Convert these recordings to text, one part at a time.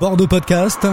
Bordeaux Podcast.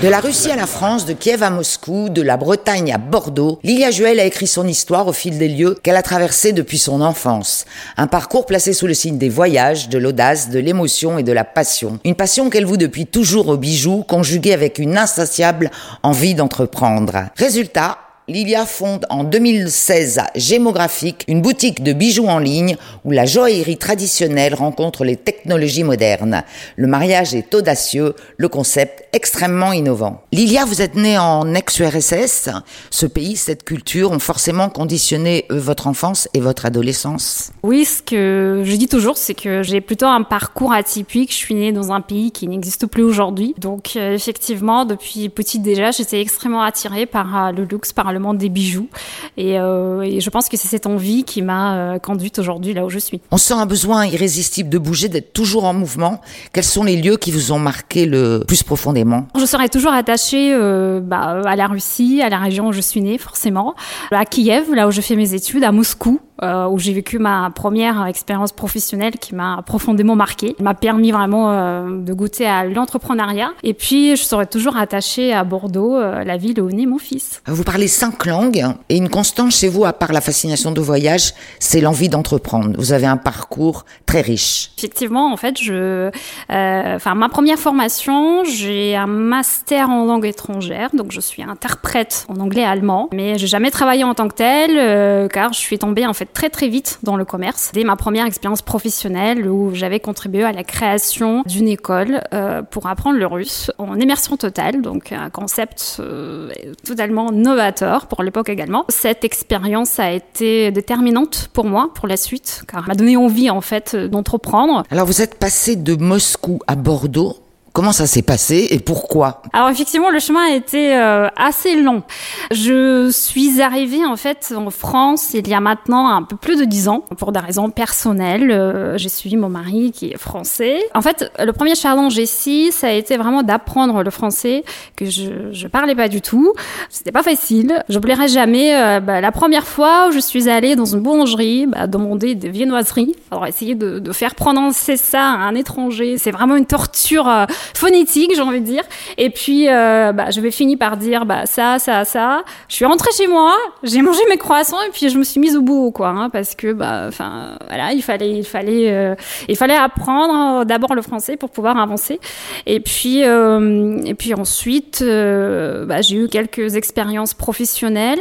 De la Russie à la France, de Kiev à Moscou, de la Bretagne à Bordeaux, Lilia Juel a écrit son histoire au fil des lieux qu'elle a traversés depuis son enfance. Un parcours placé sous le signe des voyages, de l'audace, de l'émotion et de la passion. Une passion qu'elle voue depuis toujours aux bijoux, conjuguée avec une insatiable envie d'entreprendre. Résultat, Lilia fonde en 2016 à Gémographique une boutique de bijoux en ligne où la joaillerie traditionnelle rencontre les technologies modernes. Le mariage est audacieux, le concept extrêmement innovant. Lilia, vous êtes née en ex-URSS. Ce pays, cette culture ont forcément conditionné euh, votre enfance et votre adolescence. Oui, ce que je dis toujours, c'est que j'ai plutôt un parcours atypique. Je suis née dans un pays qui n'existe plus aujourd'hui. Donc euh, effectivement, depuis petite déjà, j'étais extrêmement attirée par euh, le luxe, par le des bijoux. Et, euh, et je pense que c'est cette envie qui m'a euh, conduite aujourd'hui là où je suis. On sent un besoin irrésistible de bouger, d'être toujours en mouvement. Quels sont les lieux qui vous ont marqué le plus profondément? Je serai toujours attachée euh, bah, à la Russie, à la région où je suis née forcément, à Kiev, là où je fais mes études, à Moscou, euh, où j'ai vécu ma première expérience professionnelle qui m'a profondément marquée. m'a permis vraiment euh, de goûter à l'entrepreneuriat. Et puis, je serai toujours attachée à Bordeaux, euh, la ville où est né mon fils. Vous parlez cinq langues et une constante chez vous, à part la fascination de voyage, c'est l'envie d'entreprendre. Vous avez un parcours très riche. Effectivement, en fait, je, enfin, ma première formation, j'ai un master en langue étrangère, donc je suis interprète en anglais et allemand, mais j'ai jamais travaillé en tant que telle, car je suis tombée en fait très très vite dans le commerce. Dès ma première expérience professionnelle où j'avais contribué à la création d'une école euh, pour apprendre le russe en immersion totale, donc un concept euh, totalement novateur pour l'époque également. Cette expérience a été déterminante pour moi pour la suite car elle m'a donné envie en fait d'entreprendre. Alors vous êtes passé de Moscou à Bordeaux Comment ça s'est passé et pourquoi? Alors effectivement, le chemin a été euh, assez long. Je suis arrivée en fait en France il y a maintenant un peu plus de dix ans pour des raisons personnelles. Euh, j'ai suivi mon mari qui est français. En fait, le premier challenge ici, ça a été vraiment d'apprendre le français que je je parlais pas du tout. C'était pas facile. J'oublierai jamais euh, bah, la première fois où je suis allée dans une boulangerie bah, demander des viennoiseries. Alors essayer de, de faire prononcer ça à un étranger, c'est vraiment une torture phonétique, j'ai envie de dire. Et puis, euh, bah, je vais finir par dire bah, ça, ça, ça. Je suis rentrée chez moi, j'ai mangé mes croissants et puis je me suis mise au bout, quoi, hein, parce que, bah, enfin, voilà, il fallait, il fallait, euh, il fallait apprendre d'abord le français pour pouvoir avancer. Et puis, euh, et puis ensuite, euh, bah, j'ai eu quelques expériences professionnelles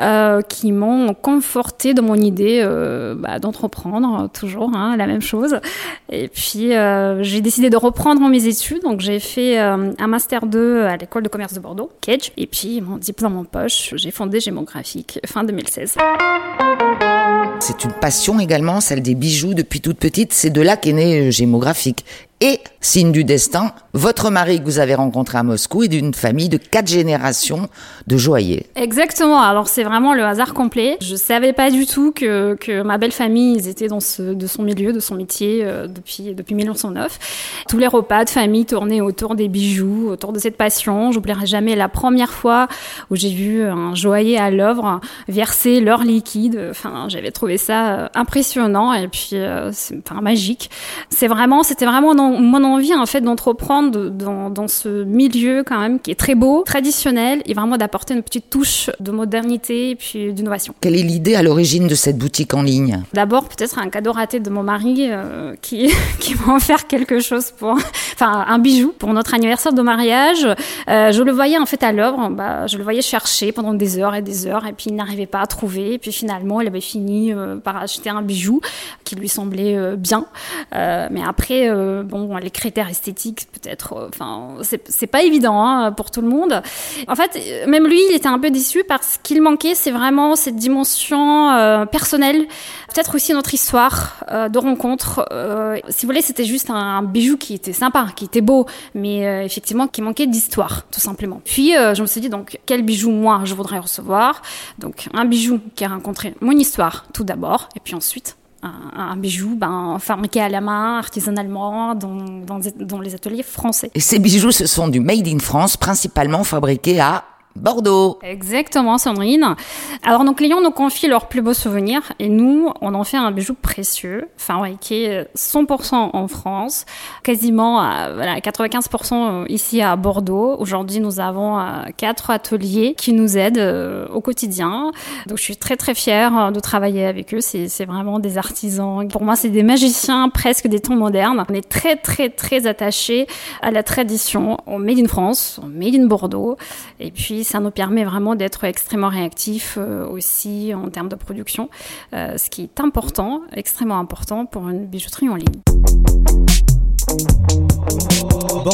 euh, qui m'ont conforté dans mon idée bah, d'entreprendre, toujours hein, la même chose. Et puis, j'ai décidé de reprendre mes études donc j'ai fait euh, un master 2 à l'école de commerce de Bordeaux, Cage, et puis mon diplôme en poche, j'ai fondé Gémographique fin 2016. C'est une passion également, celle des bijoux depuis toute petite. C'est de là qu'est né euh, Gémographique. Et, signe du destin, votre mari que vous avez rencontré à Moscou est d'une famille de quatre générations de joailliers. Exactement. Alors c'est vraiment le hasard complet. Je savais pas du tout que, que ma belle famille, ils étaient dans ce, de son milieu, de son métier euh, depuis, depuis 1909. Tous les repas de famille tournaient autour des bijoux, autour de cette passion. J'oublierai jamais la première fois où j'ai vu un joaillier à l'œuvre verser leur liquide. Enfin, j'avais trouvé ça euh, impressionnant et puis euh, enfin, magique. C'est vraiment, c'était vraiment dans mon envie en fait d'entreprendre dans, dans, ce milieu quand même qui est très beau, traditionnel et vraiment d'apporter une petite touche de modernité et puis d'innovation. Quelle est l'idée à l'origine de cette boutique en ligne? D'abord peut-être un cadeau raté de mon mari euh, qui qui m'a offert quelque chose pour enfin un bijou pour notre anniversaire de mariage. Euh, je le voyais en fait à l'œuvre, bah, je le voyais chercher pendant des heures et des heures et puis il n'arrivait pas à trouver et puis finalement il avait fini euh, par acheter un bijou qui lui semblait bien. mais après bon les critères esthétiques, peut-être, euh, enfin, c'est pas évident hein, pour tout le monde. En fait, même lui, il était un peu déçu parce qu'il manquait, c'est vraiment cette dimension euh, personnelle, peut-être aussi notre histoire euh, de rencontre. si vous voulez, c'était juste un, bijou qui était sympa, qui était beau, mais effectivement qui manquait d'histoire, tout simplement. Puis, je me suis dit, donc, quel bijou moi je voudrais recevoir? Donc, un bijou qui a rencontré mon histoire, tout d'abord, et puis ensuite un, bijou ben, fabriqué à la main, artisanalement, dans, dans, dans les ateliers français. Et ces bijoux, ce sont du made in France, principalement fabriqués à Bordeaux. Exactement, Sandrine. Alors, nos clients nous confient leurs plus beaux souvenirs et nous, on en fait un bijou précieux, fabriqué 100% en France, quasiment à voilà, 95% ici à Bordeaux. Aujourd'hui, nous avons euh, quatre ateliers qui nous aident euh, au quotidien. Donc, je suis très très fière euh, de travailler avec eux. C'est vraiment des artisans. Pour moi, c'est des magiciens presque des temps modernes. On est très très très attachés à la tradition, au Made in France, au Made in Bordeaux. Et puis, ça nous permet vraiment d'être extrêmement réactifs euh, aussi en termes de production, euh, ce qui est important, extrêmement important pour une bijouterie en ligne.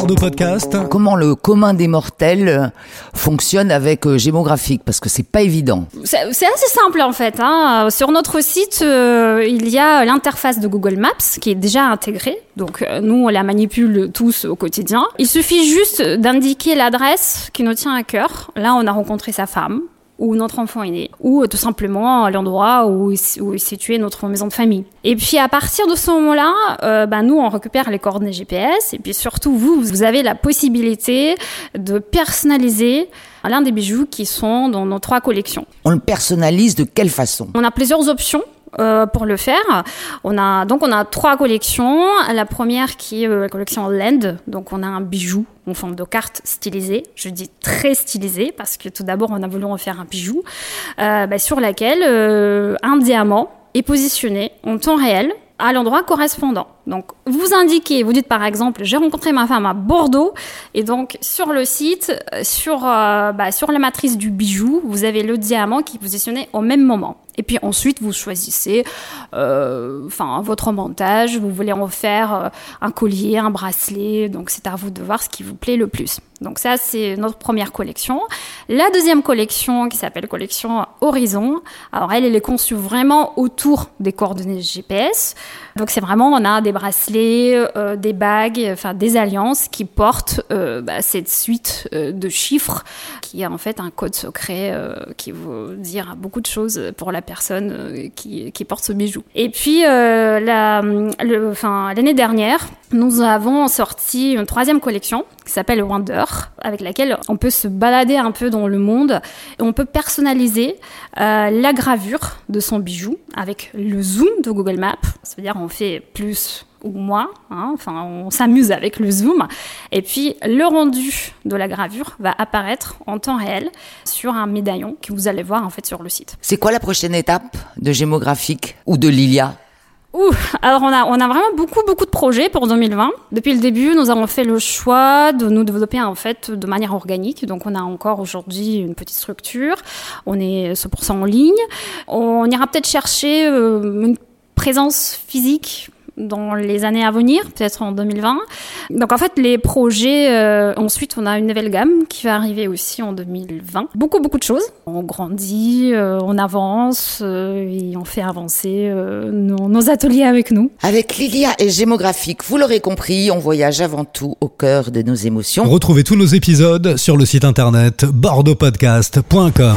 Bordeaux Podcast. Comment le commun des mortels fonctionne avec euh, Gémographique Parce que c'est pas évident. C'est assez simple en fait. Hein. Sur notre site, il y a l'interface de Google Maps qui est déjà intégrée. Donc nous, on la manipule tous au quotidien. Il suffit juste d'indiquer l'adresse qui nous tient à cœur. Là, on a rencontré sa femme où notre enfant est né, ou euh, tout simplement l'endroit où, où, est située notre maison de famille. Et puis à partir de ce moment-là, euh, bah, nous on récupère les coordonnées GPS, et puis surtout vous, vous avez la possibilité de personnaliser l'un des bijoux qui sont dans nos trois collections. On le personnalise de quelle façon? On a plusieurs options. Euh, pour le faire. On a donc on a trois collections. La première qui est euh, la collection Land, donc on a un bijou en forme de carte stylisée. Je dis très stylisée parce que tout d'abord on a voulu en faire un bijou euh, bah, sur laquelle un diamant est positionné en temps réel à l'endroit correspondant. Donc, vous indiquez, vous dites par exemple, j'ai rencontré ma femme à Bordeaux, et donc sur le site, sur, bah, sur la matrice du bijou, vous avez le diamant qui est positionné au même moment. Et puis ensuite, vous choisissez euh, votre montage. Vous voulez en faire euh, un collier, un bracelet. Donc, c'est à vous de voir ce qui vous plaît le plus. Donc, ça, c'est notre première collection. La deuxième collection, qui s'appelle collection Horizon. Alors, elle, elle est conçue vraiment autour des coordonnées GPS. Donc, c'est vraiment, on a des bracelets, euh, des bagues, enfin, des alliances qui portent bah, cette suite de chiffres qui est en fait un code secret qui veut dire beaucoup de choses pour la personne euh, qui, porte ce bijou. Et puis, euh, l'année dernière, nous avons sorti une troisième collection qui s'appelle Wonder, avec laquelle on peut se balader un peu dans le monde et on peut personnaliser euh, la gravure de son bijou avec le zoom de Google Maps. Ça veut dire on fait plus ou moins, hein, enfin on s'amuse avec le zoom, et puis le rendu de la gravure va apparaître en temps réel sur un médaillon que vous allez voir en fait sur le site. C'est quoi la prochaine étape de Gémographique ou de Lilia? Alors on a, on a vraiment beaucoup, beaucoup de projets pour 2020. Depuis le début, nous avons fait le choix de nous développer en fait de manière organique. Donc on a encore aujourd'hui une petite structure. On est 100% en ligne. On ira peut-être chercher euh, une présence physique dans les années à venir, peut-être en 2020. Donc en fait, les projets, euh, ensuite, on a une nouvelle gamme qui va arriver aussi en 2020. Beaucoup, beaucoup de choses. On grandit, euh, on avance euh, et on fait avancer nos, nos, ateliers avec nous. Avec Lilia et Gémographique, vous l'aurez compris, on voyage avant tout au cœur de nos émotions. Retrouvez tous nos épisodes sur le site internet bordeauxpodcast.com.